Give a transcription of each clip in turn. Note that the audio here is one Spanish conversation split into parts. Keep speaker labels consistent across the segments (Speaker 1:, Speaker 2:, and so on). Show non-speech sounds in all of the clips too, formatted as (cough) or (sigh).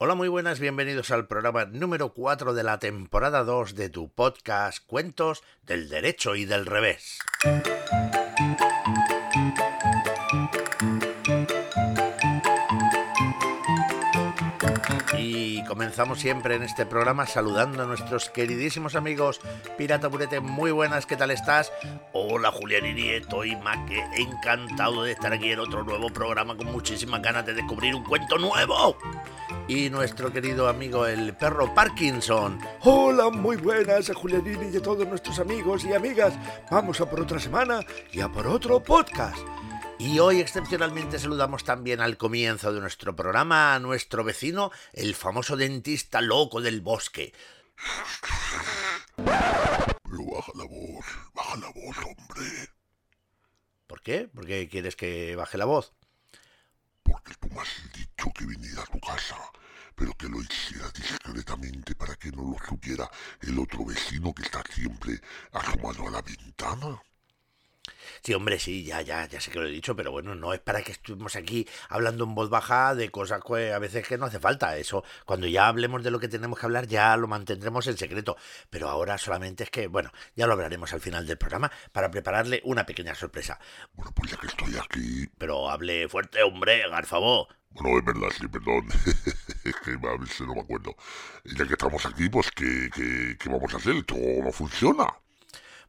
Speaker 1: Hola, muy buenas, bienvenidos al programa número 4 de la temporada 2 de tu podcast Cuentos del Derecho y del Revés. Y comenzamos siempre en este programa saludando a nuestros queridísimos amigos Pirata Burete, muy buenas, ¿qué tal estás? Hola Julián estoy más que encantado de estar aquí en otro nuevo programa con muchísimas ganas de descubrir un cuento nuevo y nuestro querido amigo el perro Parkinson.
Speaker 2: Hola, muy buenas a Julianini y a todos nuestros amigos y amigas. Vamos a por otra semana y a por otro podcast.
Speaker 1: Y hoy excepcionalmente saludamos también al comienzo de nuestro programa a nuestro vecino, el famoso dentista loco del bosque.
Speaker 3: Pero baja la voz, baja la voz, hombre.
Speaker 1: ¿Por qué? ¿Por qué quieres que baje la voz?
Speaker 3: Porque tú me has dicho que viniera a tu casa pero que lo hiciera discretamente para que no lo supiera el otro vecino que está siempre asomado a la ventana.
Speaker 1: Sí, hombre, sí, ya, ya, ya sé que lo he dicho, pero bueno, no es para que estemos aquí hablando en voz baja de cosas que a veces que no hace falta. Eso, cuando ya hablemos de lo que tenemos que hablar, ya lo mantendremos en secreto. Pero ahora solamente es que, bueno, ya lo hablaremos al final del programa para prepararle una pequeña sorpresa.
Speaker 3: Bueno, pues ya que estoy aquí.
Speaker 1: Pero hable fuerte, hombre, favor.
Speaker 3: Bueno, es verdad, sí, perdón. (laughs) es que a veces no me acuerdo. Ya que estamos aquí, pues, ¿qué, qué, qué vamos a hacer? ¿Todo no funciona?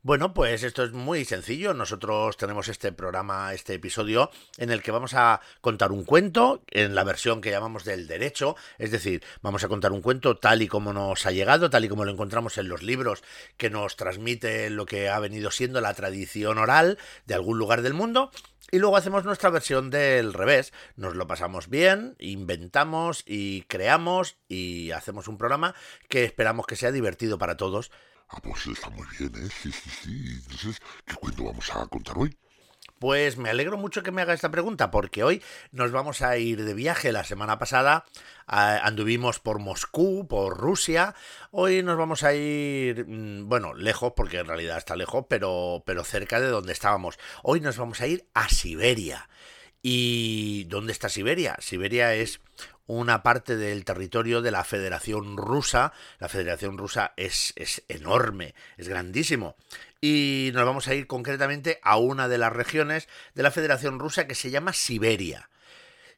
Speaker 1: Bueno, pues esto es muy sencillo. Nosotros tenemos este programa, este episodio, en el que vamos a contar un cuento en la versión que llamamos del derecho. Es decir, vamos a contar un cuento tal y como nos ha llegado, tal y como lo encontramos en los libros que nos transmite lo que ha venido siendo la tradición oral de algún lugar del mundo. Y luego hacemos nuestra versión del revés. Nos lo pasamos bien, inventamos y creamos y hacemos un programa que esperamos que sea divertido para todos
Speaker 3: Ah, pues está muy bien, ¿eh? Sí, sí, sí. Entonces, ¿qué cuento vamos a contar hoy?
Speaker 1: Pues me alegro mucho que me haga esta pregunta, porque hoy nos vamos a ir de viaje. La semana pasada anduvimos por Moscú, por Rusia. Hoy nos vamos a ir, mm, bueno, lejos, porque en realidad está lejos, pero, pero cerca de donde estábamos. Hoy nos vamos a ir a Siberia. ¿Y dónde está Siberia? Siberia es una parte del territorio de la Federación Rusa. La Federación Rusa es, es, enorme, es grandísimo. Y nos vamos a ir concretamente a una de las regiones de la Federación Rusa que se llama Siberia.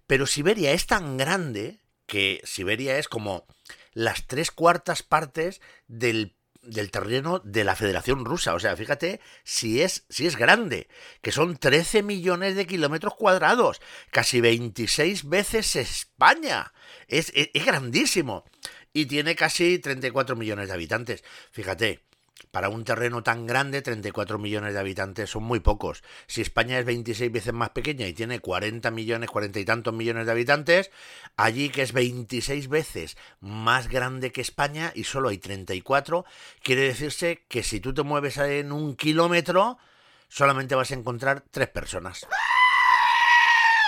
Speaker 1: Pero Siberia es tan grande que Siberia es como las tres cuartas partes del del terreno de la Federación Rusa. O sea, fíjate si es, si es grande, que son 13 millones de kilómetros cuadrados, casi 26 veces España. Es, es, es grandísimo. Y tiene casi 34 millones de habitantes. Fíjate, para un terreno tan grande, 34 millones de habitantes son muy pocos. Si España es 26 veces más pequeña y tiene 40 millones, 40 y tantos millones de habitantes, allí que es 26 veces más grande que España y solo hay 34, quiere decirse que si tú te mueves en un kilómetro, solamente vas a encontrar tres personas.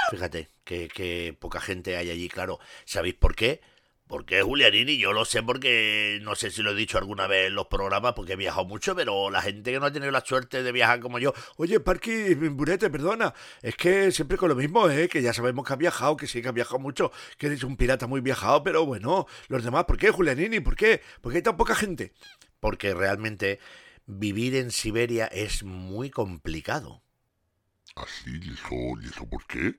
Speaker 1: Fíjate, que, que poca gente hay allí, claro. ¿Sabéis por qué? Porque Julianini, yo lo sé porque no sé si lo he dicho alguna vez en los programas porque he viajado mucho, pero la gente que no ha tenido la suerte de viajar como yo,
Speaker 2: oye, Parky, Burete, perdona, es que siempre con lo mismo, ¿eh? que ya sabemos que ha viajado, que sí que ha viajado mucho, que eres un pirata muy viajado, pero bueno, los demás, ¿por qué, Julianini? ¿Por qué? ¿Por qué hay tan poca gente?
Speaker 1: Porque realmente vivir en Siberia es muy complicado.
Speaker 3: ¿Así? ¿Y eso, ¿Y eso por qué?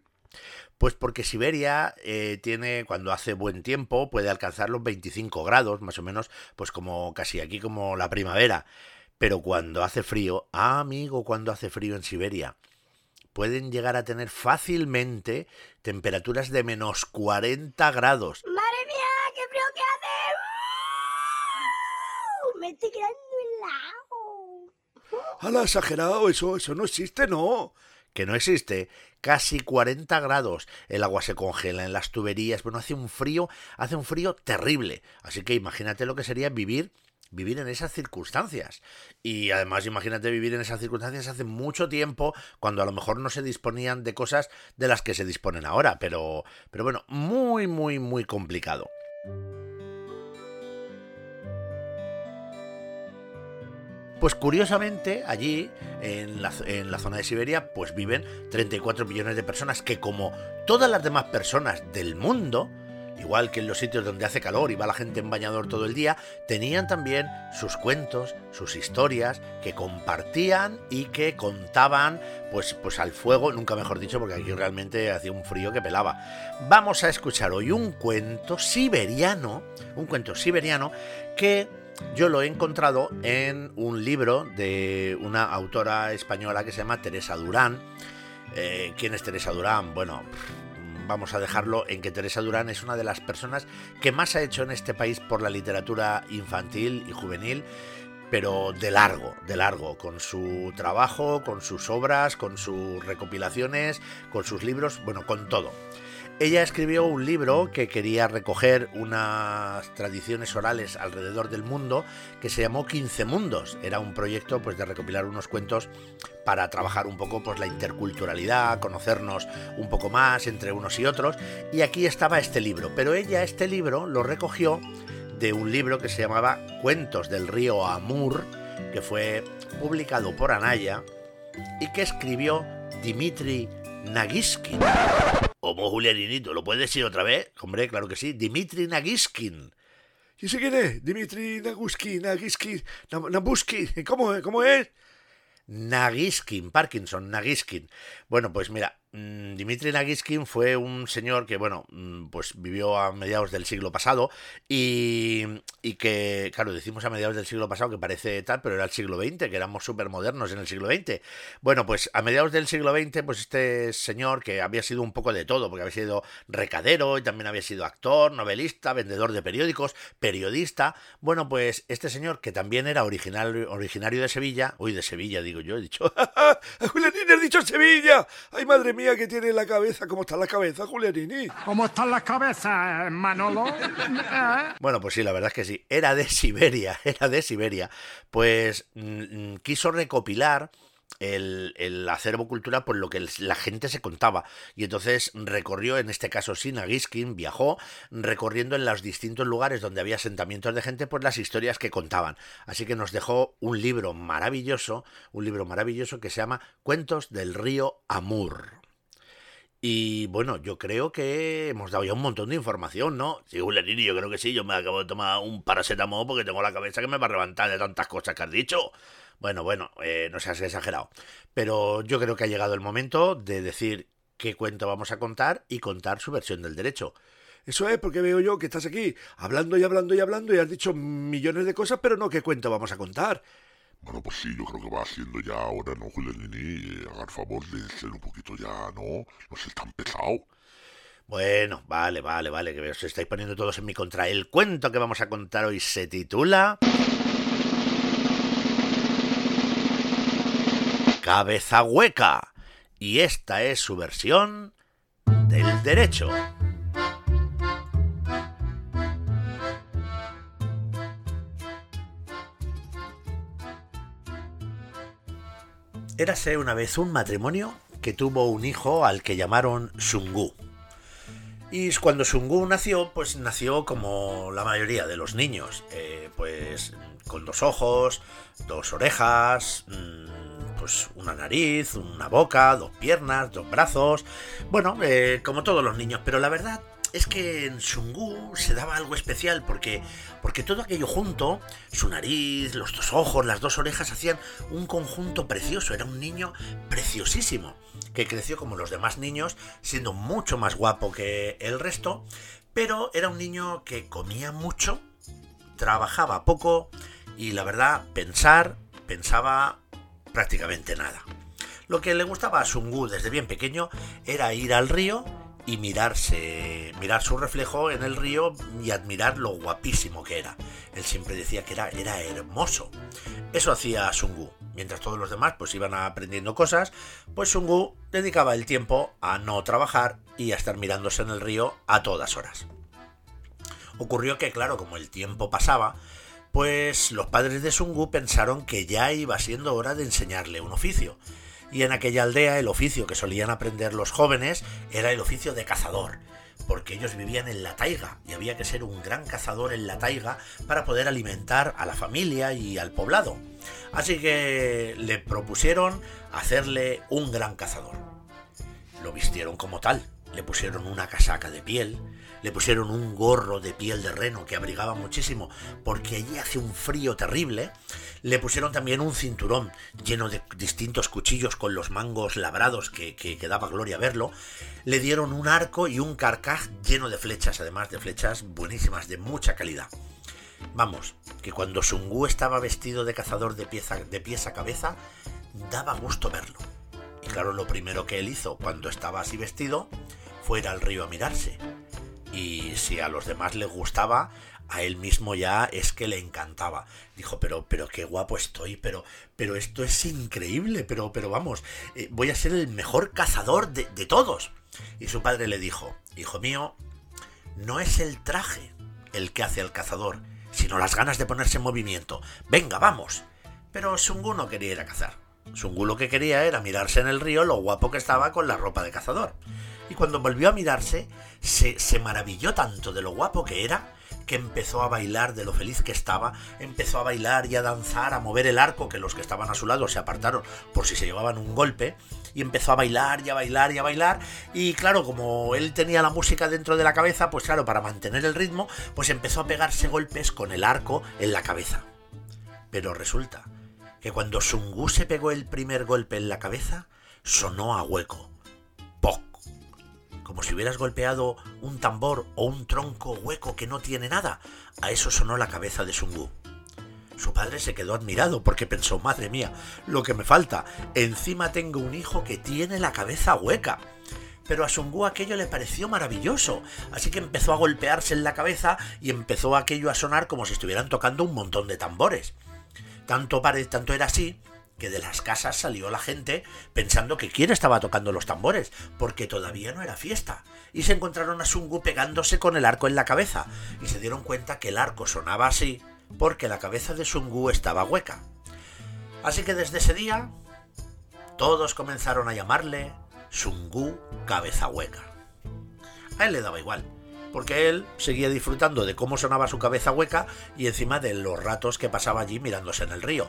Speaker 1: Pues porque Siberia eh, tiene, cuando hace buen tiempo, puede alcanzar los 25 grados, más o menos, pues como casi aquí como la primavera. Pero cuando hace frío, ah, amigo, cuando hace frío en Siberia, pueden llegar a tener fácilmente temperaturas de menos 40 grados.
Speaker 4: ¡Madre mía, qué frío que hace! Me estoy quedando helado.
Speaker 2: ¡Hala, exagerado! Eso, eso no existe, no
Speaker 1: que no existe, casi 40 grados, el agua se congela en las tuberías, bueno, hace un frío, hace un frío terrible, así que imagínate lo que sería vivir vivir en esas circunstancias. Y además imagínate vivir en esas circunstancias hace mucho tiempo, cuando a lo mejor no se disponían de cosas de las que se disponen ahora, pero pero bueno, muy muy muy complicado. Pues curiosamente, allí, en la, zona de Siberia, pues viven 34 millones de personas que, como todas las demás personas del mundo, igual que en los sitios donde hace calor y va la gente en bañador todo el día, tenían también sus cuentos, sus historias que compartían y que contaban pues, pues al fuego, nunca mejor dicho, porque aquí realmente hacía un frío que pelaba. Vamos a escuchar hoy un cuento siberiano, un cuento siberiano que yo lo he encontrado en un libro de una autora española que se llama Teresa Durán. Eh, ¿Quién es Teresa Durán? Bueno, vamos a dejarlo en que Teresa Durán es una de las personas que más ha hecho en este país por la literatura infantil y juvenil, pero de largo, de largo, con su trabajo, con sus obras, con sus recopilaciones, con sus libros, bueno, con todo. Ella escribió un libro que quería recoger unas tradiciones orales alrededor del mundo que se llamó 15 mundos. Era un proyecto pues de recopilar unos cuentos para trabajar un poco pues la interculturalidad, conocernos un poco más entre unos y otros y aquí estaba este libro, pero ella este libro lo recogió de un libro que se llamaba Cuentos del río Amur, que fue publicado por Anaya y que escribió Dimitri Nagiskin. Como Julianinito, ¿lo puedes decir otra vez? Hombre, claro que sí. Dimitri Nagiskin.
Speaker 2: ¿Y ese quién es? Dimitri Naguskin, Nagiskin, Nabuskin. ¿Cómo, ¿Cómo es?
Speaker 1: Nagiskin, Parkinson, Nagiskin. Bueno, pues mira, Mm, Dimitri Nagiskin fue un señor que, bueno, mm, pues vivió a mediados del siglo pasado y, y, que, claro, decimos a mediados del siglo pasado que parece tal, pero era el siglo XX, que éramos súper modernos en el siglo XX. Bueno, pues a mediados del siglo XX, pues este señor que había sido un poco de todo, porque había sido recadero y también había sido actor, novelista, vendedor de periódicos, periodista. Bueno, pues este señor que también era originario de Sevilla, uy, de Sevilla digo yo, he dicho, (laughs)
Speaker 2: Julianín, has dicho Sevilla, ay madre mía que tiene la cabeza. ¿Cómo está la cabeza, Julianini?
Speaker 5: ¿Cómo están las cabezas, Manolo? (laughs)
Speaker 1: ¿Eh? Bueno, pues sí, la verdad es que sí. Era de Siberia, (laughs) era de Siberia. Pues mm, mm, quiso recopilar el, el, acervo cultural por lo que la gente se contaba. Y entonces recorrió, en este caso Sinagiskin, viajó recorriendo en los distintos lugares donde había asentamientos de gente, por las historias que contaban. Así que nos dejó un libro maravilloso, un libro maravilloso que se llama Cuentos del río Amur. Y bueno, yo creo que hemos dado ya un montón de información, ¿no? Sí, Julianini, yo creo que sí. Yo me acabo de tomar un paracetamol porque tengo la cabeza que me va a levantar de tantas cosas que has dicho. Bueno, bueno, eh, no seas exagerado. Pero yo creo que ha llegado el momento de decir qué cuento vamos a contar y contar su versión del derecho.
Speaker 2: Eso es porque veo yo que estás aquí hablando y hablando y hablando y has dicho millones de cosas, pero no qué cuento vamos a contar.
Speaker 3: Bueno, pues sí, yo creo que va haciendo ya ahora, ¿no, Julianini? Eh, haga favor de ser un poquito ya, ¿no? No sé, tan pesado.
Speaker 1: Bueno, vale, vale, vale, que os estáis poniendo todos en mi contra. El cuento que vamos a contar hoy se titula... Cabeza hueca. Y esta es su versión del derecho. Érase una vez un matrimonio que tuvo un hijo al que llamaron Sungu. Y cuando Sungu nació, pues nació como la mayoría de los niños, eh, pues con dos ojos, dos orejas, mm, pues una nariz, una boca, dos piernas, dos brazos, bueno, eh, como todos los niños, pero la verdad es que en Sungu se daba algo especial porque, porque todo aquello junto, su nariz, los dos ojos, las dos orejas, hacían un conjunto precioso. Era un niño preciosísimo, que creció como los demás niños, siendo mucho más guapo que el resto, pero era un niño que comía mucho, trabajaba poco y la verdad, pensar, pensaba prácticamente nada. Lo que le gustaba a Sungu desde bien pequeño era ir al río y mirarse, mirar su reflejo en el río y admirar lo guapísimo que era. Él siempre decía que era, era hermoso. Eso hacía Sungu. Mientras todos los demás pues iban aprendiendo cosas, pues Sungu dedicaba el tiempo a no trabajar y a estar mirándose en el río a todas horas. Ocurrió que, claro, como el tiempo pasaba, pues los padres de Sungu pensaron que ya iba siendo hora de enseñarle un oficio y en aquella aldea el oficio que solían aprender los jóvenes era el oficio de cazador, porque ellos vivían en la taiga y había que ser un gran cazador en la taiga para poder alimentar a la familia y al poblado. Así que le propusieron hacerle un gran cazador. Lo vistieron como tal, le pusieron una casaca de piel, le pusieron un gorro de piel de reno que abrigaba muchísimo porque allí hace un frío terrible, le pusieron también un cinturón lleno de distintos cuchillos con los mangos labrados que, que, daba gloria verlo, le dieron un arco y un carcaj lleno de flechas, además de flechas buenísimas, de mucha calidad. Vamos, que cuando Sungu estaba vestido de cazador de, pieza, de pies a cabeza, daba gusto verlo. Y claro, lo primero que él hizo cuando estaba así vestido fue ir al río a mirarse. Y si a los demás les gustaba, a él mismo ya es que le encantaba. Dijo, pero, pero qué guapo estoy, pero, pero esto es increíble, pero, pero vamos, eh, voy a ser el mejor cazador de, de todos. Y su padre le dijo, hijo mío, no es el traje el que hace al cazador, sino las ganas de ponerse en movimiento. Venga, vamos. Pero Sungu no quería ir a cazar. Sungu lo que quería era mirarse en el río lo guapo que estaba con la ropa de cazador. Y cuando volvió a mirarse, se, se maravilló tanto de lo guapo que era, que empezó a bailar de lo feliz que estaba, empezó a bailar y a danzar, a mover el arco, que los que estaban a su lado se apartaron por si se llevaban un golpe, y empezó a bailar y a bailar y a bailar, y claro, como él tenía la música dentro de la cabeza, pues claro, para mantener el ritmo, pues empezó a pegarse golpes con el arco en la cabeza. Pero resulta que cuando Sungu se pegó el primer golpe en la cabeza, sonó a hueco. ¡Poc! Como si hubieras golpeado un tambor o un tronco hueco que no tiene nada. A eso sonó la cabeza de Sungu. Su padre se quedó admirado porque pensó, madre mía, lo que me falta. Encima tengo un hijo que tiene la cabeza hueca. Pero a Sungu aquello le pareció maravilloso, así que empezó a golpearse en la cabeza y empezó aquello a sonar como si estuvieran tocando un montón de tambores. Tanto, pare, tanto era así que de las casas salió la gente pensando que quién estaba tocando los tambores, porque todavía no era fiesta. Y se encontraron a Sungu pegándose con el arco en la cabeza, y se dieron cuenta que el arco sonaba así porque la cabeza de Sungu estaba hueca. Así que desde ese día, todos comenzaron a llamarle Sungu Cabeza Hueca. A él le daba igual, porque él seguía disfrutando de cómo sonaba su cabeza hueca y encima de los ratos que pasaba allí mirándose en el río.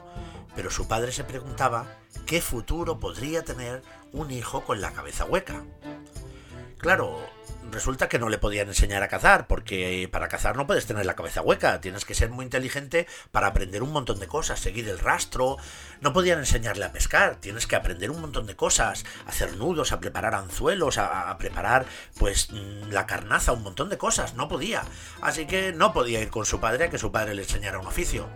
Speaker 1: Pero su padre se preguntaba qué futuro podría tener un hijo con la cabeza hueca. Claro, resulta que no le podían enseñar a cazar, porque para cazar no puedes tener la cabeza hueca, tienes que ser muy inteligente para aprender un montón de cosas, seguir el rastro, no podían enseñarle a pescar, tienes que aprender un montón de cosas, hacer nudos, a preparar anzuelos, a, preparar pues la carnaza, un montón de cosas, no podía, así que no podía ir con su padre a que su padre le enseñara un oficio.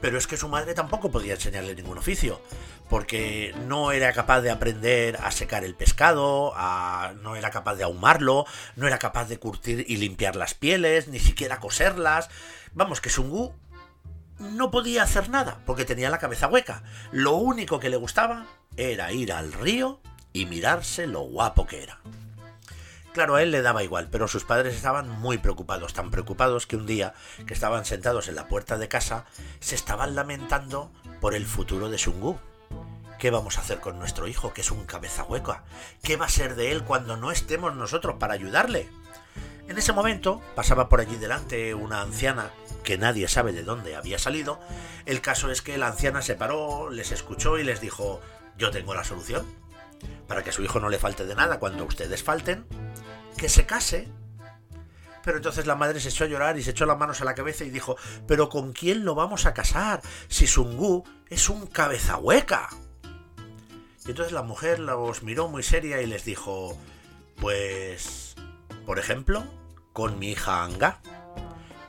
Speaker 1: Pero es que su madre tampoco podía enseñarle ningún oficio, porque no era capaz de aprender a secar el pescado, no era capaz de ahumarlo, no era capaz de curtir y limpiar las pieles, ni siquiera coserlas. Vamos, que Sungu no podía hacer nada, porque tenía la cabeza hueca. Lo único que le gustaba era ir al río y mirarse lo guapo que era. Claro, a él le daba igual, pero sus padres estaban muy preocupados, tan preocupados que un día, que estaban sentados en la puerta de casa, se estaban lamentando por el futuro de Sungu. ¿Qué vamos a hacer con nuestro hijo, que es un cabeza hueca? ¿Qué va a ser de él cuando no estemos nosotros para ayudarle? En ese momento pasaba por allí delante una anciana que nadie sabe de dónde había salido. El caso es que la anciana se paró, les escuchó y les dijo, yo tengo la solución. Para que su hijo no le falte de nada cuando ustedes falten, que se case. Pero entonces la madre se echó a llorar y se echó las manos a la cabeza y dijo, pero ¿con quién lo vamos a casar? Si Sungu es un cabeza hueca. Y entonces la mujer los miró muy seria y les dijo, pues, por ejemplo, con mi hija Anga.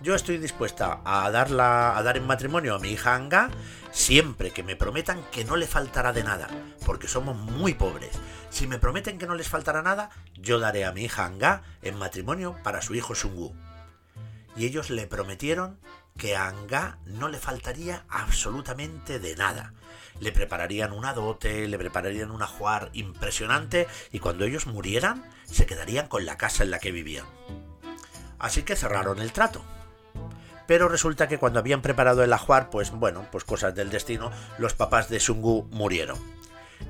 Speaker 1: Yo estoy dispuesta a, darla, a dar en matrimonio a mi hija Anga siempre que me prometan que no le faltará de nada, porque somos muy pobres. Si me prometen que no les faltará nada, yo daré a mi hija Anga en matrimonio para su hijo Sungu. Y ellos le prometieron que a Anga no le faltaría absolutamente de nada. Le prepararían una dote, le prepararían un ajuar impresionante y cuando ellos murieran se quedarían con la casa en la que vivían. Así que cerraron el trato. Pero resulta que cuando habían preparado el ajuar, pues bueno, pues cosas del destino, los papás de Sungu murieron.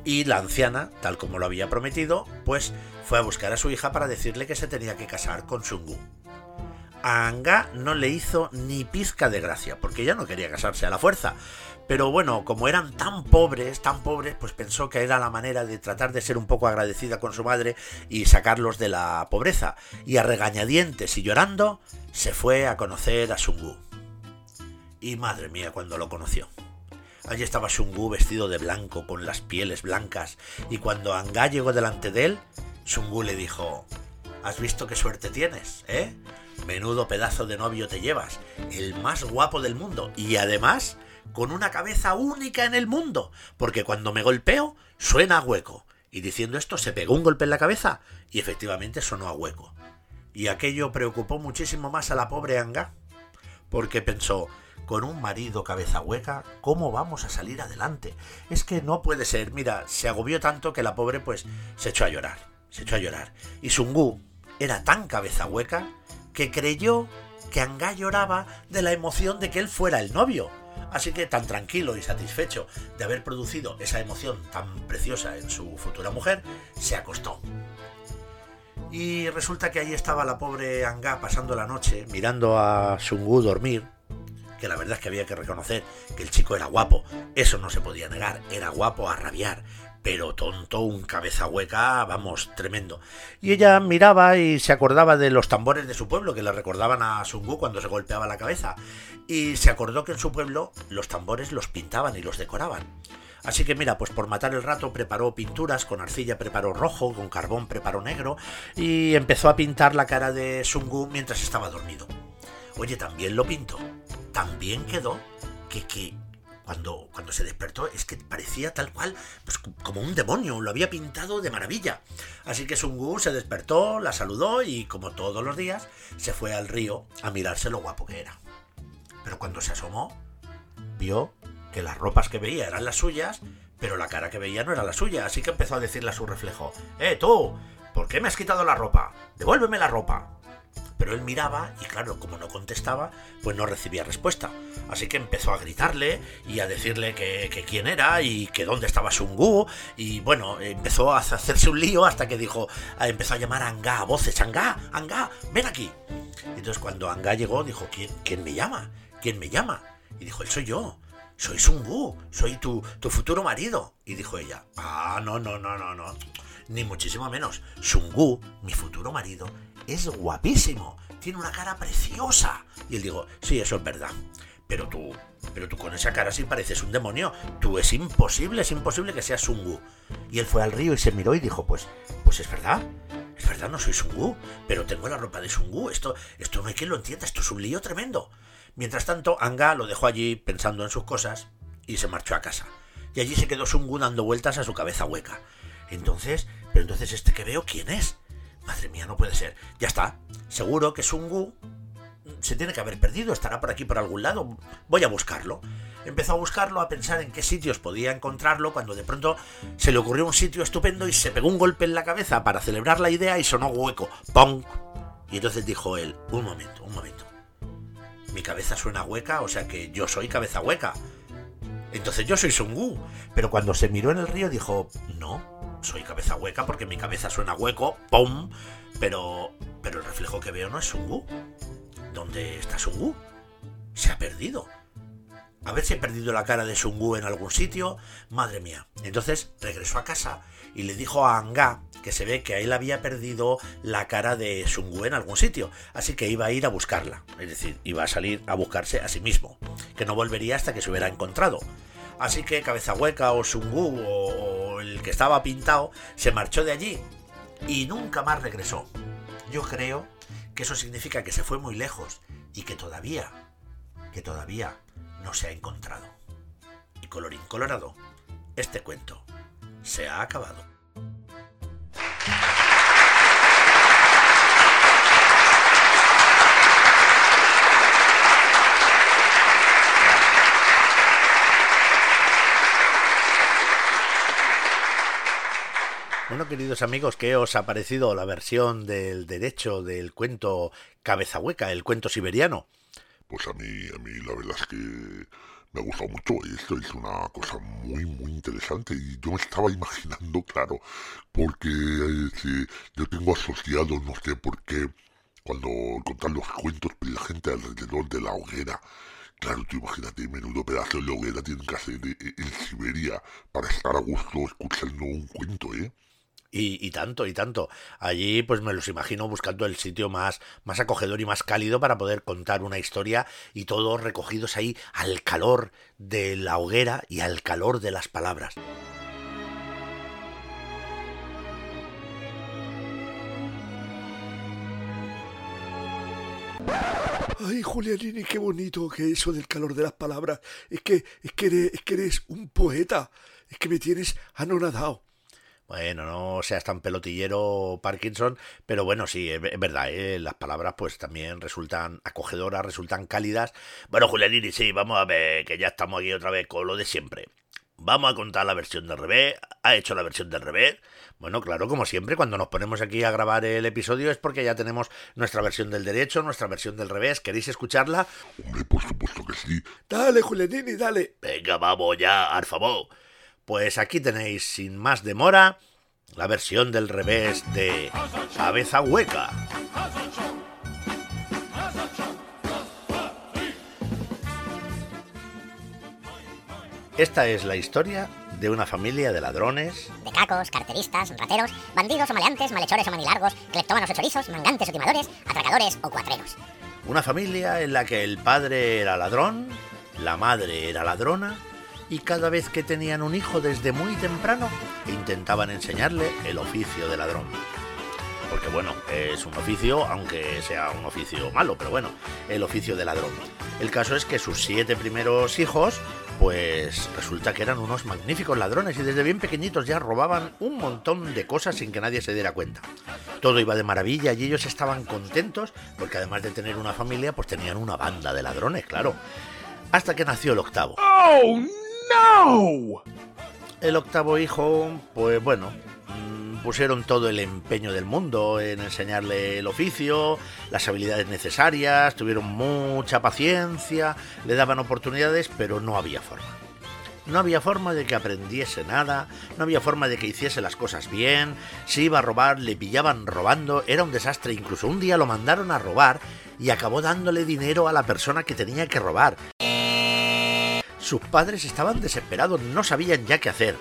Speaker 1: Y la anciana, tal como lo había prometido, pues fue a buscar a su hija para decirle que se tenía que casar con Sungu. a Anga no le hizo ni pizca de gracia, porque ella no quería casarse a la fuerza. Pero bueno, como eran tan pobres, tan pobres, pues pensó que era la manera de tratar de ser un poco agradecida con su madre y sacarlos de la pobreza. Y a regañadientes y llorando, se fue a conocer a Sungu. Y madre mía, cuando lo conoció. Allí estaba Sungu vestido de blanco, con las pieles blancas, y cuando Anga llegó delante de él, Sungu le dijo, ¿Has visto qué suerte tienes, eh? Menudo pedazo de novio te llevas, el más guapo del mundo, y además con una cabeza única en el mundo, porque cuando me golpeo suena a hueco. Y diciendo esto se pegó un golpe en la cabeza y efectivamente sonó a hueco. Y aquello preocupó muchísimo más a la pobre Anga, porque pensó, con un marido cabeza hueca, ¿cómo vamos a salir adelante? Es que no puede ser, mira, se agobió tanto que la pobre pues se echó a llorar, se echó a llorar. Y Sungu era tan cabeza hueca que creyó que Anga lloraba de la emoción de que él fuera el novio. Así que tan tranquilo y satisfecho de haber producido esa emoción tan preciosa en su futura mujer, se acostó. Y resulta que ahí estaba la pobre Anga pasando la noche mirando a Sungu dormir, que la verdad es que había que reconocer que el chico era guapo, eso no se podía negar, era guapo a rabiar, pero tonto, un cabeza hueca, vamos, tremendo. Y ella miraba y se acordaba de los tambores de su pueblo, que le recordaban a Sungu cuando se golpeaba la cabeza. Y se acordó que en su pueblo los tambores los pintaban y los decoraban. Así que mira, pues por matar el rato preparó pinturas, con arcilla preparó rojo, con carbón preparó negro, y empezó a pintar la cara de Sungu mientras estaba dormido. Oye, también lo pintó. También quedó que, que cuando, cuando se despertó es que parecía tal cual, pues como un demonio, lo había pintado de maravilla. Así que Sungu se despertó, la saludó y como todos los días se fue al río a mirarse lo guapo que era. Pero cuando se asomó, vio que las ropas que veía eran las suyas, pero la cara que veía no era la suya, así que empezó a decirle a su reflejo, ¡Eh, tú! ¿Por qué me has quitado la ropa? Devuélveme la ropa. Pero él miraba y claro, como no contestaba, pues no recibía respuesta. Así que empezó a gritarle y a decirle que, quién era y que dónde estaba Sungu. Y bueno, empezó a hacerse un lío hasta que dijo, empezó a llamar a Anga a voces, Anga, Anga, ven aquí. Entonces cuando Anga llegó, dijo, ¿quién, quién me llama? ¿Quién me llama? Y dijo, él soy yo soy Sungu, soy tu, tu futuro marido. Y dijo ella, ah, no, no, no, no, no, ni muchísimo menos. Sungu, mi futuro marido, es guapísimo, tiene una cara preciosa. Y él dijo, sí, eso es verdad. Pero tú, pero tú con esa cara sí pareces un demonio. Tú es imposible, es imposible que seas Sungu. Y él fue al río y se miró y dijo, pues, pues es verdad. Es verdad, no soy Sungu, pero tengo la ropa de Sungu. Esto, esto no hay quien lo entienda, esto es un lío tremendo. Mientras tanto, Anga lo dejó allí pensando en sus cosas y se marchó a casa. Y allí se quedó Sungu dando vueltas a su cabeza hueca. Entonces, pero entonces este que veo, ¿quién es? Madre mía, no puede ser. Ya está. Seguro que Sungu se tiene que haber perdido, estará por aquí por algún lado. Voy a buscarlo. Empezó a buscarlo, a pensar en qué sitios podía encontrarlo, cuando de pronto se le ocurrió un sitio estupendo y se pegó un golpe en la cabeza para celebrar la idea y sonó hueco. ¡Pong! Y entonces dijo él, un momento, un momento. Mi cabeza suena hueca, o sea que yo soy cabeza hueca. Entonces yo soy Sungu. Pero cuando se miró en el río dijo, no, soy cabeza hueca porque mi cabeza suena hueco, ¡pum! Pero, pero el reflejo que veo no es Sungu. ¿Dónde está Sungu? Se ha perdido. A ver si he perdido la cara de Sungu en algún sitio. Madre mía. Entonces regresó a casa y le dijo a Anga que se ve que a él había perdido la cara de Sungu en algún sitio, así que iba a ir a buscarla, es decir, iba a salir a buscarse a sí mismo, que no volvería hasta que se hubiera encontrado. Así que Cabeza Hueca o Sungu o el que estaba pintado se marchó de allí y nunca más regresó. Yo creo que eso significa que se fue muy lejos y que todavía, que todavía no se ha encontrado. Y colorín colorado, este cuento se ha acabado. Bueno, queridos amigos, ¿qué os ha parecido la versión del derecho del cuento Cabeza Hueca, el cuento siberiano?
Speaker 3: Pues a mí, a mí la verdad es que me ha gustado mucho. Esto es una cosa muy, muy interesante. Y yo me estaba imaginando, claro, porque eh, yo tengo asociado, no sé por qué, cuando contan los cuentos la gente alrededor de la hoguera. Claro, tú imagínate, menudo pedazo de hoguera tienen que hacer eh, en Siberia para estar a gusto escuchando un cuento, ¿eh?
Speaker 1: Y, y, tanto, y tanto. Allí, pues me los imagino buscando el sitio más, más acogedor y más cálido para poder contar una historia y todos recogidos ahí al calor de la hoguera y al calor de las palabras.
Speaker 2: Ay, Julianini, qué bonito que eso del calor de las palabras. Es que, es que eres, es que eres un poeta. Es que me tienes anonadado.
Speaker 1: Bueno, no seas tan pelotillero, Parkinson, pero bueno, sí, es verdad, ¿eh? las palabras pues también resultan acogedoras, resultan cálidas. Bueno, Julianini, sí, vamos a ver que ya estamos aquí otra vez con lo de siempre. Vamos a contar la versión del revés. ¿Ha hecho la versión del revés? Bueno, claro, como siempre, cuando nos ponemos aquí a grabar el episodio es porque ya tenemos nuestra versión del derecho, nuestra versión del revés. ¿Queréis escucharla?
Speaker 3: Hombre, por supuesto que sí.
Speaker 2: Dale, Julianini, dale.
Speaker 1: Venga, vamos ya, al favor. Pues aquí tenéis, sin más demora, la versión del revés de Cabeza Hueca. Esta es la historia de una familia de ladrones,
Speaker 6: de cacos, carteristas, rateros, bandidos o maleantes, malhechores o manilargos, cleptómanos o chorizos, mangantes o timadores, atracadores o cuatreros.
Speaker 1: Una familia en la que el padre era ladrón, la madre era ladrona y cada vez que tenían un hijo desde muy temprano intentaban enseñarle el oficio de ladrón. Porque bueno, es un oficio, aunque sea un oficio malo, pero bueno, el oficio de ladrón. El caso es que sus siete primeros hijos pues resulta que eran unos magníficos ladrones y desde bien pequeñitos ya robaban un montón de cosas sin que nadie se diera cuenta. Todo iba de maravilla y ellos estaban contentos porque además de tener una familia, pues tenían una banda de ladrones, claro. Hasta que nació el octavo.
Speaker 5: ¡Oh, no!
Speaker 1: El octavo hijo, pues bueno, pusieron todo el empeño del mundo en enseñarle el oficio, las habilidades necesarias, tuvieron mucha paciencia, le daban oportunidades, pero no había forma. No había forma de que aprendiese nada, no había forma de que hiciese las cosas bien, si iba a robar, le pillaban robando, era un desastre, incluso un día lo mandaron a robar y acabó dándole dinero a la persona que tenía que robar. Sus padres estaban desesperados, no sabían ya qué hacer.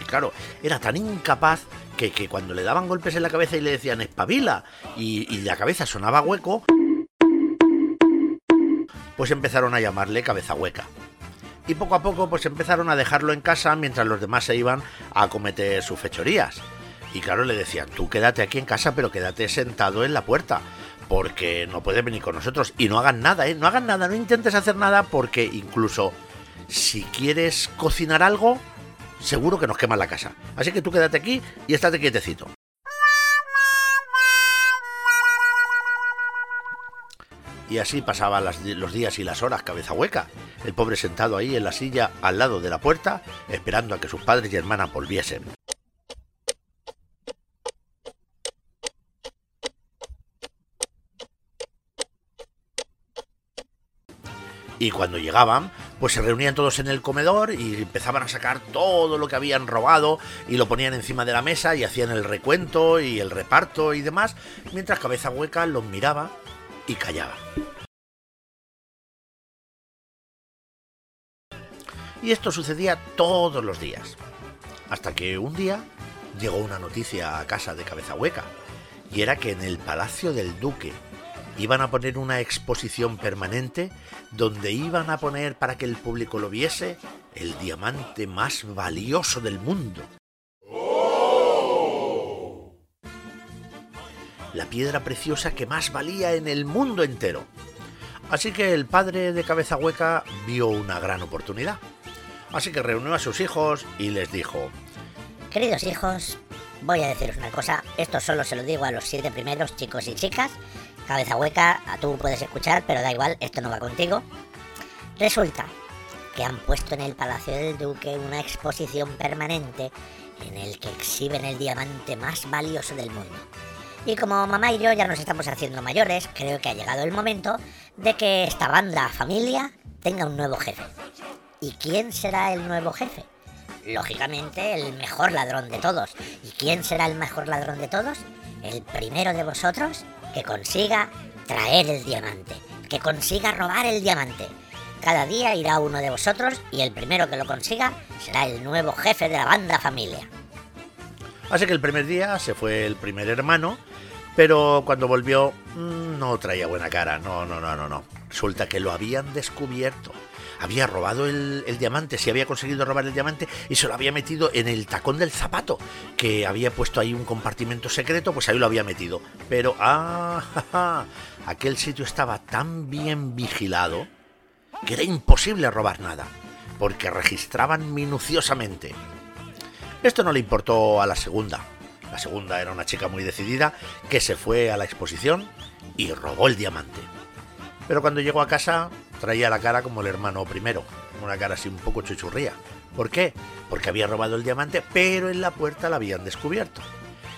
Speaker 1: Y claro, era tan incapaz que, cuando le daban golpes en la cabeza y le decían espabila y, y la cabeza sonaba hueco, pues empezaron a llamarle cabeza hueca. Y poco a poco pues empezaron a dejarlo en casa mientras los demás se iban a cometer sus fechorías. Y claro, le decían, tú quédate aquí en casa, pero quédate sentado en la puerta, porque no puedes venir con nosotros. Y no hagan nada, ¿eh? No hagan nada, no intentes hacer nada, porque incluso si quieres cocinar algo, seguro que nos queman la casa. Así que tú quédate aquí y estate quietecito. Y así pasaban los días y las horas cabeza hueca, el pobre sentado ahí en la silla al lado de la puerta, esperando a que sus padres y hermanas volviesen. Y cuando llegaban, pues se reunían todos en el comedor y empezaban a sacar todo lo que habían robado y lo ponían encima de la mesa y hacían el recuento y el reparto y demás, mientras Cabeza Hueca los miraba y callaba. Y esto sucedía todos los días, hasta que un día llegó una noticia a casa de Cabeza Hueca, y era que en el palacio del duque iban a poner una exposición permanente donde iban a poner para que el público lo viese el diamante más valioso del mundo. La piedra preciosa que más valía en el mundo entero. Así que el padre de cabeza hueca vio una gran oportunidad. Así que reunió a sus hijos y les dijo,
Speaker 6: Queridos hijos, voy a deciros una cosa, esto solo se lo digo a los siete primeros chicos y chicas cabeza hueca, tú puedes escuchar, pero da igual, esto no va contigo. Resulta que han puesto en el Palacio del Duque una exposición permanente en el que exhiben el diamante más valioso del mundo. Y como mamá y yo ya nos estamos haciendo mayores, creo que ha llegado el momento de que esta banda familia tenga un nuevo jefe. ¿Y quién será el nuevo jefe? Lógicamente el mejor ladrón de todos. ¿Y quién será el mejor ladrón de todos? ¿El primero de vosotros? Que consiga traer el diamante, que consiga robar el diamante. Cada día irá uno de vosotros y el primero que lo consiga será el nuevo jefe de la banda familia.
Speaker 1: Así que el primer día se fue el primer hermano, pero cuando volvió mm, no traía buena cara, no, no, no, no, no. Resulta que lo habían descubierto. Había robado el, diamante, si había conseguido robar el diamante y se lo había metido en el tacón del zapato, que había puesto ahí un compartimento secreto, pues ahí lo había metido. Pero, ah, ja, aquel sitio estaba tan bien vigilado que era imposible robar nada, porque registraban minuciosamente. Esto no le importó a la segunda. La segunda era una chica muy decidida que se fue a la exposición y robó el diamante. Pero cuando llegó a casa traía la cara como el hermano primero, una cara así un poco chuchurría. ¿Por qué? Porque había robado el diamante, pero en la puerta la habían descubierto.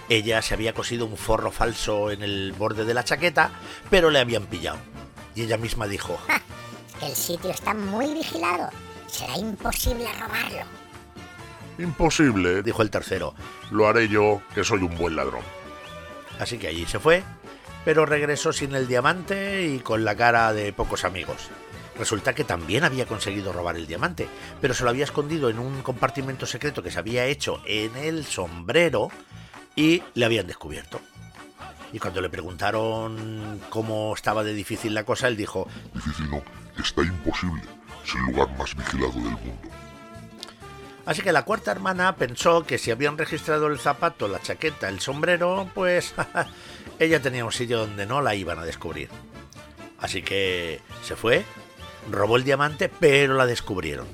Speaker 1: Ella se había cosido un forro falso en el borde de la chaqueta, pero le habían pillado. Y ella misma dijo, (laughs)
Speaker 6: ¡Ja! El sitio está muy vigilado. Será imposible robarlo.
Speaker 3: Imposible,
Speaker 1: dijo el tercero.
Speaker 3: lo haré yo, que soy un buen ladrón.
Speaker 1: Así que allí se fue, pero regresó sin el diamante y con la cara de pocos amigos. Resulta que también había conseguido robar el diamante, pero se lo había escondido en un compartimento secreto que se había hecho en el sombrero y le habían descubierto. Y cuando le preguntaron cómo estaba de difícil la cosa, él dijo,
Speaker 3: Difícil no, está imposible. Es el lugar más vigilado del mundo.
Speaker 1: Así que la cuarta hermana pensó que si habían registrado el zapato, la chaqueta, el sombrero, pues (laughs) ella tenía un sitio donde no la iban a descubrir. Así que se fue, robó el diamante, pero la descubrieron.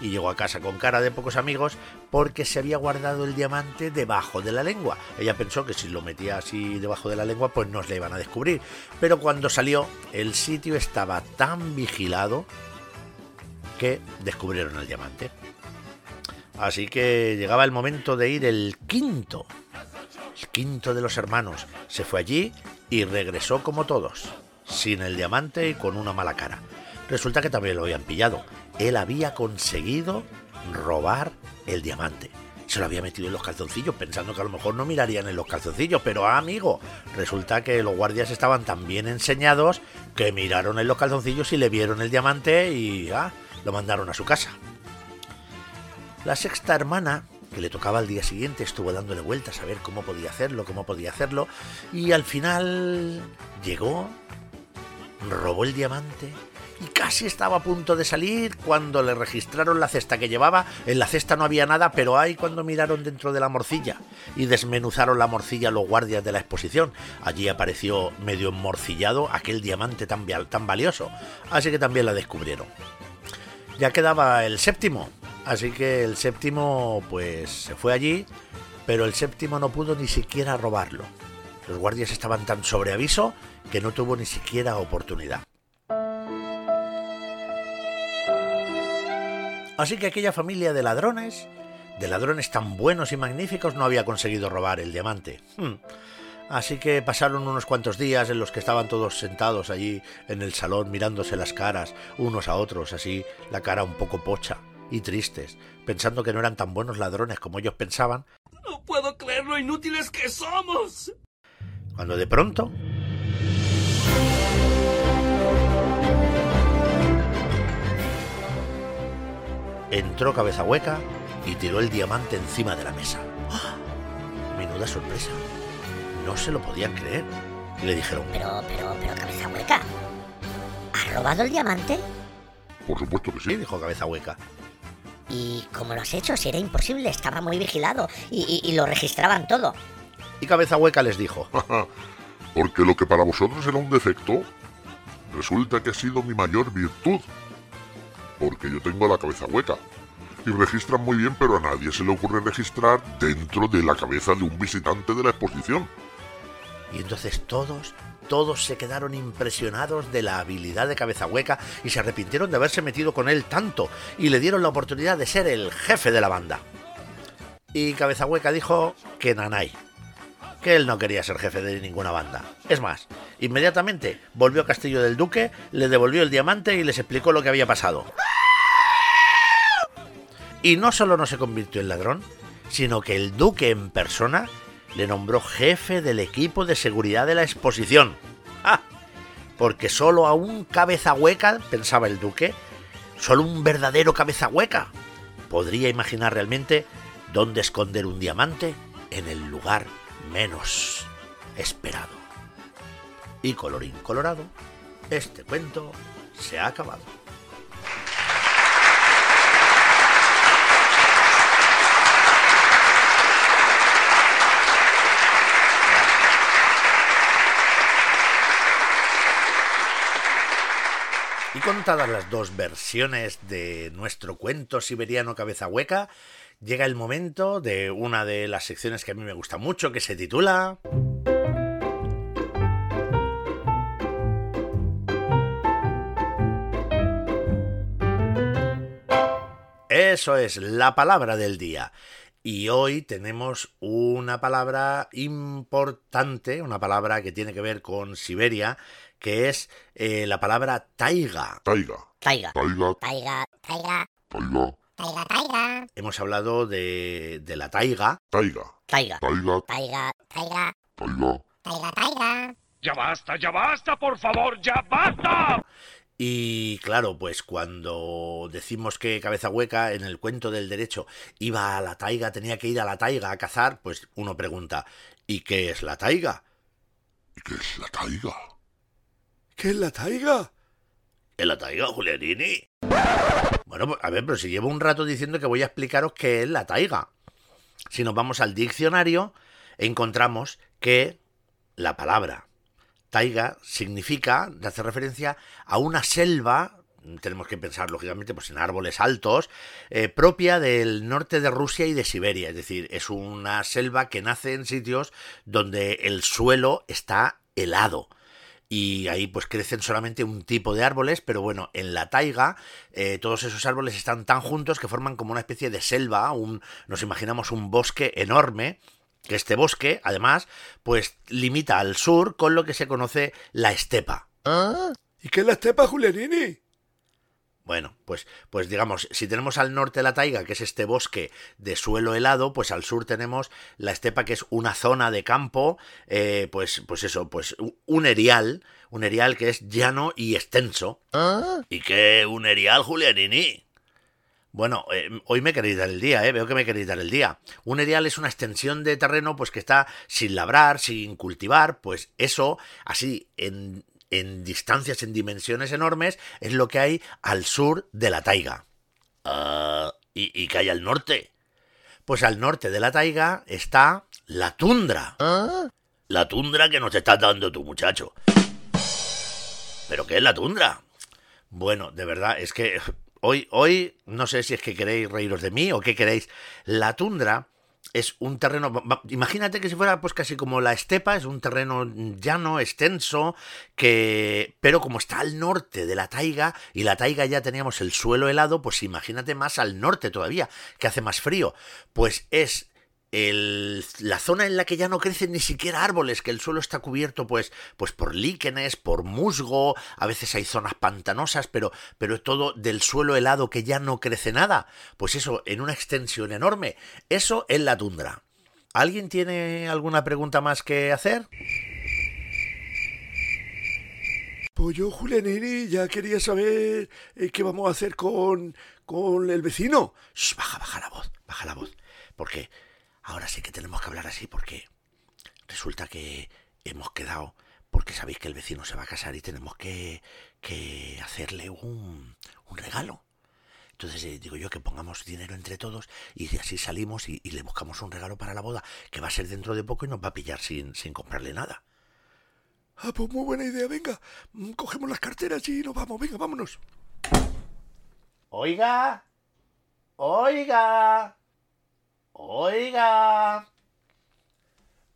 Speaker 1: Y llegó a casa con cara de pocos amigos porque se había guardado el diamante debajo de la lengua. Ella pensó que si lo metía así debajo de la lengua, pues no le iban a descubrir. Pero cuando salió, el sitio estaba tan vigilado que descubrieron el diamante. Así que llegaba el momento de ir el quinto. El quinto de los hermanos. Se fue allí y regresó como todos, sin el diamante y con una mala cara. Resulta que también lo habían pillado. Él había conseguido robar el diamante. Se lo había metido en los calzoncillos pensando que a lo mejor no mirarían en los calzoncillos, pero amigo, resulta que los guardias estaban tan bien enseñados que miraron en los calzoncillos y le vieron el diamante y ah, lo mandaron a su casa. La sexta hermana, que le tocaba al día siguiente, estuvo dándole vueltas a ver cómo podía hacerlo, cómo podía hacerlo, y al final llegó, robó el diamante y casi estaba a punto de salir cuando le registraron la cesta que llevaba. En la cesta no había nada, pero ahí cuando miraron dentro de la morcilla y desmenuzaron la morcilla los guardias de la exposición. Allí apareció medio enmorcillado aquel diamante tan valioso, así que también la descubrieron. Ya quedaba el séptimo, Así que el séptimo pues se fue allí, pero el séptimo no pudo ni siquiera robarlo. Los guardias estaban tan sobre aviso que no tuvo ni siquiera oportunidad. Así que aquella familia de ladrones, de ladrones tan buenos y magníficos, no había conseguido robar el diamante. Hmm. Así que pasaron unos cuantos días en los que estaban todos sentados allí en el salón mirándose las caras unos a otros, así la cara un poco pocha y tristes, pensando que no eran tan buenos ladrones como ellos pensaban.
Speaker 5: No puedo creer lo inútiles que somos.
Speaker 1: Cuando de pronto... Entró cabeza hueca y tiró el diamante encima de la mesa. Menuda sorpresa. No se lo podían creer. Y le dijeron,
Speaker 6: Pero, pero, pero, cabeza hueca. ¿Has robado el diamante?
Speaker 3: Por supuesto que
Speaker 1: sí,
Speaker 3: sí.
Speaker 1: dijo cabeza hueca.
Speaker 6: ¿Y cómo lo has hecho? Si era imposible, estaba muy vigilado y, y- y lo registraban todo.
Speaker 1: Y cabeza hueca les dijo, (laughs)
Speaker 3: Porque lo que para vosotros era un defecto, resulta que ha sido mi mayor virtud. Porque yo tengo la cabeza hueca. Y registran muy bien, pero a nadie se le ocurre registrar dentro de la cabeza de un visitante de la exposición.
Speaker 1: Y entonces todos, todos se quedaron impresionados de la habilidad de Cabeza Hueca y se arrepintieron de haberse metido con él tanto y le dieron la oportunidad de ser el jefe de la banda. Y Cabeza Hueca dijo que nanay, que él no quería ser jefe de ninguna banda. Es más, inmediatamente volvió a Castillo del Duque, le devolvió el diamante y les explicó lo que había pasado. Y no solo no se convirtió en ladrón, sino que el duque en persona le nombró jefe del equipo de seguridad de la exposición. ¡Ah! Porque solo a un cabeza hueca, pensaba el duque, solo un verdadero cabeza hueca podría imaginar realmente dónde esconder un diamante en el lugar menos esperado. Y colorín colorado, este cuento se ha acabado. Y contadas las dos versiones de nuestro cuento siberiano Cabeza Hueca, llega el momento de una de las secciones que a mí me gusta mucho, que se titula... Eso es, la palabra del día. Y hoy tenemos una palabra importante, una palabra que tiene que ver con Siberia, que es eh, la palabra taiga.
Speaker 3: Taiga.
Speaker 6: Taiga.
Speaker 3: Taiga.
Speaker 6: Taiga. Taiga.
Speaker 3: Taiga.
Speaker 6: Taiga, taiga.
Speaker 1: Hemos hablado de, de la taiga.
Speaker 3: Taiga.
Speaker 6: Taiga.
Speaker 3: Taiga.
Speaker 6: Taiga. Taiga.
Speaker 3: Taiga.
Speaker 6: Taiga, taiga.
Speaker 5: Ya basta, ya basta, por favor, ya basta.
Speaker 1: Y claro, pues cuando decimos que Cabeza Hueca en el cuento del derecho iba a la taiga, tenía que ir a la taiga a cazar, pues uno pregunta, ¿y qué es la taiga?
Speaker 3: ¿Y qué es la taiga?
Speaker 2: ¿Qué es la taiga?
Speaker 1: ¿En la taiga, Julianini? Bueno, pues, a ver, pero si llevo un rato diciendo que voy a explicaros qué es la taiga. Si nos vamos al diccionario, encontramos que la palabra taiga significa, hace referencia a una selva, tenemos que pensar lógicamente pues en árboles altos, eh, propia del norte de Rusia y de Siberia, es decir, es una selva que nace en sitios donde el suelo está helado y ahí pues crecen solamente un tipo de árboles, pero bueno, en la taiga eh, todos esos árboles están tan juntos que forman como una especie de selva, un, nos imaginamos un bosque enorme, que este bosque, además, pues limita al sur con lo que se conoce la estepa.
Speaker 2: ¿Y qué es la estepa, Julianini?
Speaker 1: Bueno, pues, pues digamos, si tenemos al norte la taiga, que es este bosque de suelo helado, pues al sur tenemos la estepa, que es una zona de campo, eh, pues, pues eso, pues un erial, un erial que es llano y extenso. ¿Y qué un erial, Julianini? Bueno, eh, hoy me queréis dar el día, ¿eh? Veo que me queréis dar el día. Un erial es una extensión de terreno, pues que está sin labrar, sin cultivar, pues eso, así, en en distancias, en dimensiones enormes, es lo que hay al sur de la taiga. Ah, ¿y, ¿Y qué hay al norte? Pues al norte de la taiga está la tundra. La tundra que nos estás dando tu muchacho. ¿Pero qué es la tundra? Bueno, de verdad, es que hoy, hoy, no sé si es que queréis reíros de mí o qué queréis. La tundra es un terreno, imagínate que si fuera pues casi como la estepa, es un terreno llano, extenso, que pero como está al norte de la taiga y la taiga ya teníamos el suelo helado, pues imagínate más al norte todavía, que hace más frío, pues es la zona en la que ya no crecen ni siquiera árboles, que el suelo está cubierto pues, pues por líquenes, por musgo, a veces hay zonas pantanosas, pero, pero todo del suelo helado que ya no crece nada. Pues eso, en una extensión enorme. Eso es la tundra. ¿Alguien tiene alguna pregunta más que hacer?
Speaker 2: Pues yo, Julianini, ya quería saber eh, qué vamos a hacer con, con el vecino.
Speaker 1: Baja, baja la voz, baja la voz. Porque ahora sí que tenemos que hablar así porque resulta que hemos quedado, porque sabéis que el vecino se va a casar y tenemos que, que hacerle un, un regalo. Entonces eh, digo yo que pongamos dinero entre todos y así salimos y, y, le buscamos un regalo para la boda, que va a ser dentro de poco y nos va a pillar sin, sin comprarle nada.
Speaker 2: Ah, pues muy buena idea, venga. Mm, cogemos las carteras y nos vamos, venga, vámonos.
Speaker 1: Oiga, oiga. Oiga.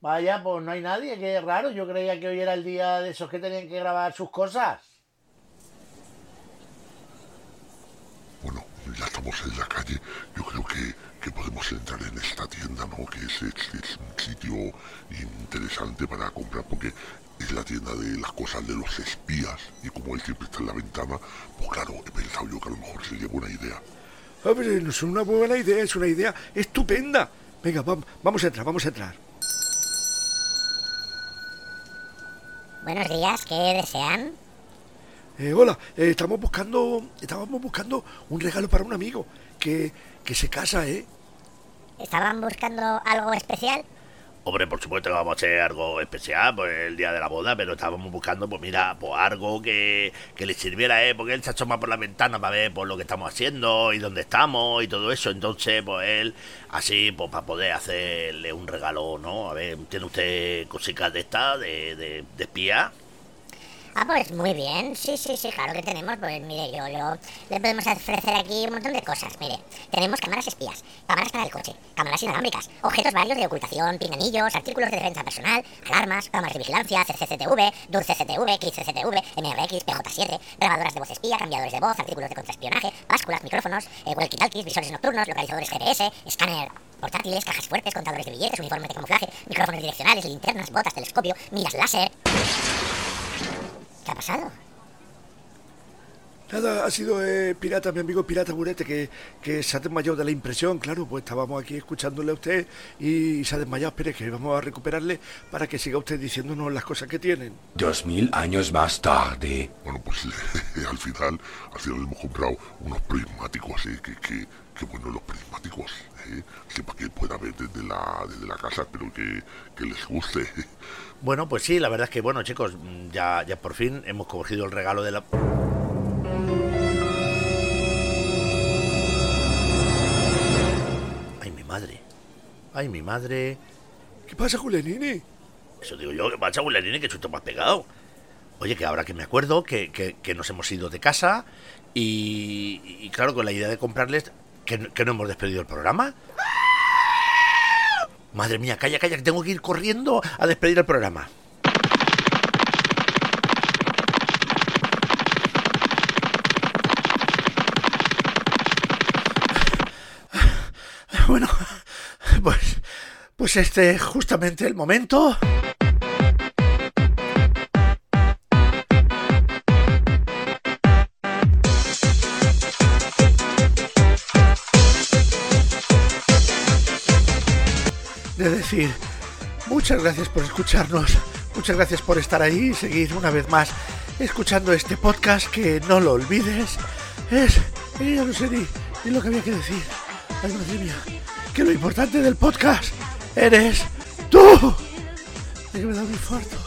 Speaker 1: Vaya, pues no hay nadie, qué raro. Yo creía que hoy era el día de esos que tenían que grabar sus cosas.
Speaker 3: Bueno, ya estamos en la calle. Yo creo que, que podemos entrar en esta tienda, ¿no? Que es, es, un sitio interesante para comprar porque es la tienda de las cosas de los espías. Y como él siempre está en la ventana, pues claro, he pensado yo que a lo mejor sería buena idea.
Speaker 2: Ah, pero es una buena idea, es una idea estupenda. Venga, va, vamos a entrar, vamos a entrar.
Speaker 6: Buenos días, ¿qué desean?
Speaker 2: Eh, hola, eh, estamos buscando, estábamos buscando un regalo para un amigo que, que se casa, ¿eh?
Speaker 6: ¿Estaban buscando algo especial?
Speaker 1: Hombre, por supuesto que vamos a hacer algo especial por el día de la boda, pero estábamos buscando, pues mira, pues algo que, que le sirviera, ¿eh? Porque él se asoma por la ventana para ver por lo que estamos haciendo y dónde estamos y todo eso. Entonces, pues él, así, pues para poder hacerle un regalo, ¿no? A ver, ¿tiene usted cositas de estas, de, de, de espía?
Speaker 6: Ah, pues muy bien, sí, sí, sí, claro que tenemos. Pues mire, yo, yo le podemos ofrecer aquí un montón de cosas. Mire, tenemos cámaras espías, cámaras para el coche, cámaras inalámbricas, objetos varios de ocultación, pinganillos, artículos de defensa personal, alarmas, cámaras de vigilancia, CCTV, DUR CCTV, Kit CCTV, MRX, PJ7, grabadoras de voz espía, cambiadores de voz, artículos de contraespionaje, básculas, micrófonos, eh, walkie-talkies, visores nocturnos, localizadores GPS, escáner portátiles, cajas fuertes, contadores de billetes, uniformes de camuflaje, micrófonos direccionales, linternas, botas, telescopio, miras láser.
Speaker 2: Nada, ha sido eh, Pirata, mi amigo Pirata Burete, que, que se ha desmayado de la impresión, claro, pues estábamos aquí escuchándole a usted y se ha desmayado, espere que vamos a recuperarle para que siga usted diciéndonos las cosas que tienen.
Speaker 7: Dos mil años más tarde.
Speaker 3: Bueno, pues (laughs) al final, al final hemos comprado unos prismáticos, ¿eh? que, que, que bueno los prismáticos, ¿eh? Sí, para que pueda ver desde la, desde la casa, espero que, que les guste. (laughs)
Speaker 1: Bueno, pues sí, la verdad es que, bueno, chicos, ya, ya por fin hemos cogido el regalo de la... Ay, mi madre. Ay, mi madre.
Speaker 2: ¿Qué pasa, Julianini?
Speaker 1: Eso digo yo, ¿qué pasa, Bulanini? ¿Qué chuto has pegado? Oye, que ahora que me acuerdo que, que- que nos hemos ido de casa y, y claro, con la idea de comprarles, que, que no hemos despedido el programa. Madre mía, calla, calla, que tengo que ir corriendo a despedir el programa. Bueno, pues, pues este es justamente el momento. Decir, muchas gracias por escucharnos, muchas gracias por estar ahí y seguir una vez más escuchando este podcast que no lo olvides. Es, eh, ya no sé ni, ni lo que había que decir. Ay, que lo importante del podcast eres tú. Un infarto.